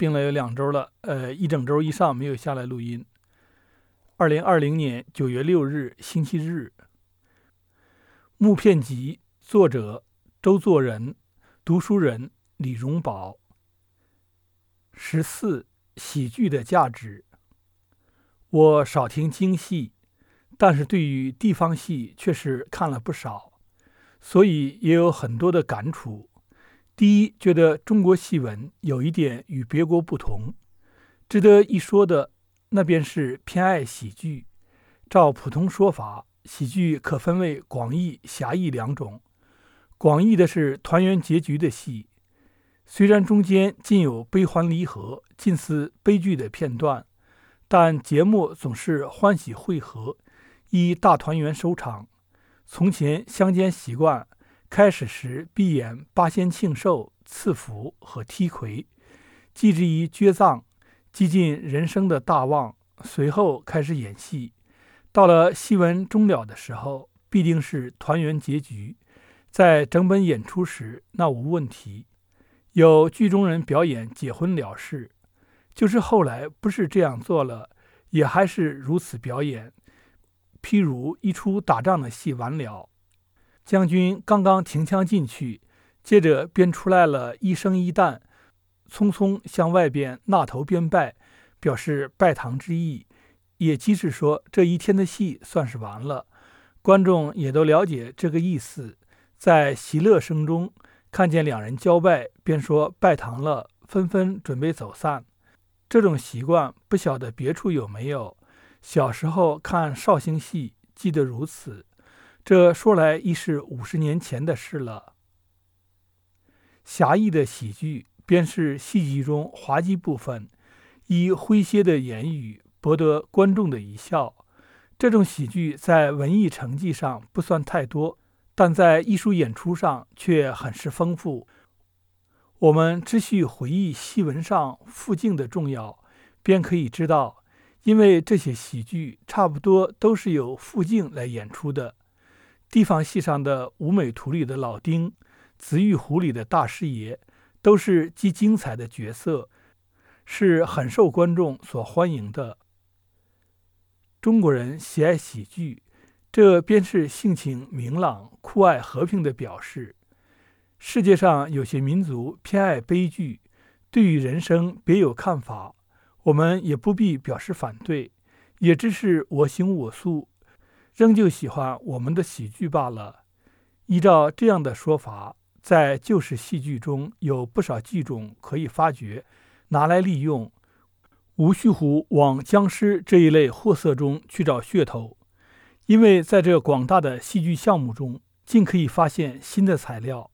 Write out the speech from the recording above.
病了有两周了，呃，一整周以上没有下来录音。二零二零年九月六日，星期日，《木片集》作者周作人，读书人李荣宝。十四，喜剧的价值。我少听京戏，但是对于地方戏却是看了不少，所以也有很多的感触。第一，觉得中国戏文有一点与别国不同，值得一说的，那便是偏爱喜剧。照普通说法，喜剧可分为广义、狭义两种。广义的是团圆结局的戏，虽然中间尽有悲欢离合、近似悲剧的片段，但节目总是欢喜汇合，以大团圆收场。从前乡间习惯。开始时闭演八仙庆寿、赐福和踢魁，祭之于绝葬，激尽人生的大望。随后开始演戏，到了戏文终了的时候，必定是团圆结局。在整本演出时，那无问题。有剧中人表演结婚了事，就是后来不是这样做了，也还是如此表演。譬如一出打仗的戏完了。将军刚刚停枪进去，接着便出来了一生一旦，匆匆向外边纳头边拜，表示拜堂之意，也即是说这一天的戏算是完了。观众也都了解这个意思，在喜乐声中看见两人交拜，便说拜堂了，纷纷准备走散。这种习惯不晓得别处有没有。小时候看绍兴戏，记得如此。这说来已是五十年前的事了。狭义的喜剧，便是戏剧中滑稽部分，以诙谐的言语博得观众的一笑。这种喜剧在文艺成绩上不算太多，但在艺术演出上却很是丰富。我们只需回忆戏文上附镜的重要，便可以知道，因为这些喜剧差不多都是由附镜来演出的。地方戏上的《舞美图》里的老丁，《紫玉壶》里的大师爷，都是极精彩的角色，是很受观众所欢迎的。中国人喜爱喜剧，这便是性情明朗、酷爱和平的表示。世界上有些民族偏爱悲剧，对于人生别有看法，我们也不必表示反对，也只是我行我素。仍旧喜欢我们的喜剧罢了。依照这样的说法，在旧式戏剧中有不少剧种可以发掘，拿来利用，吴须虎往僵尸这一类货色中去找噱头。因为在这广大的戏剧项目中，尽可以发现新的材料，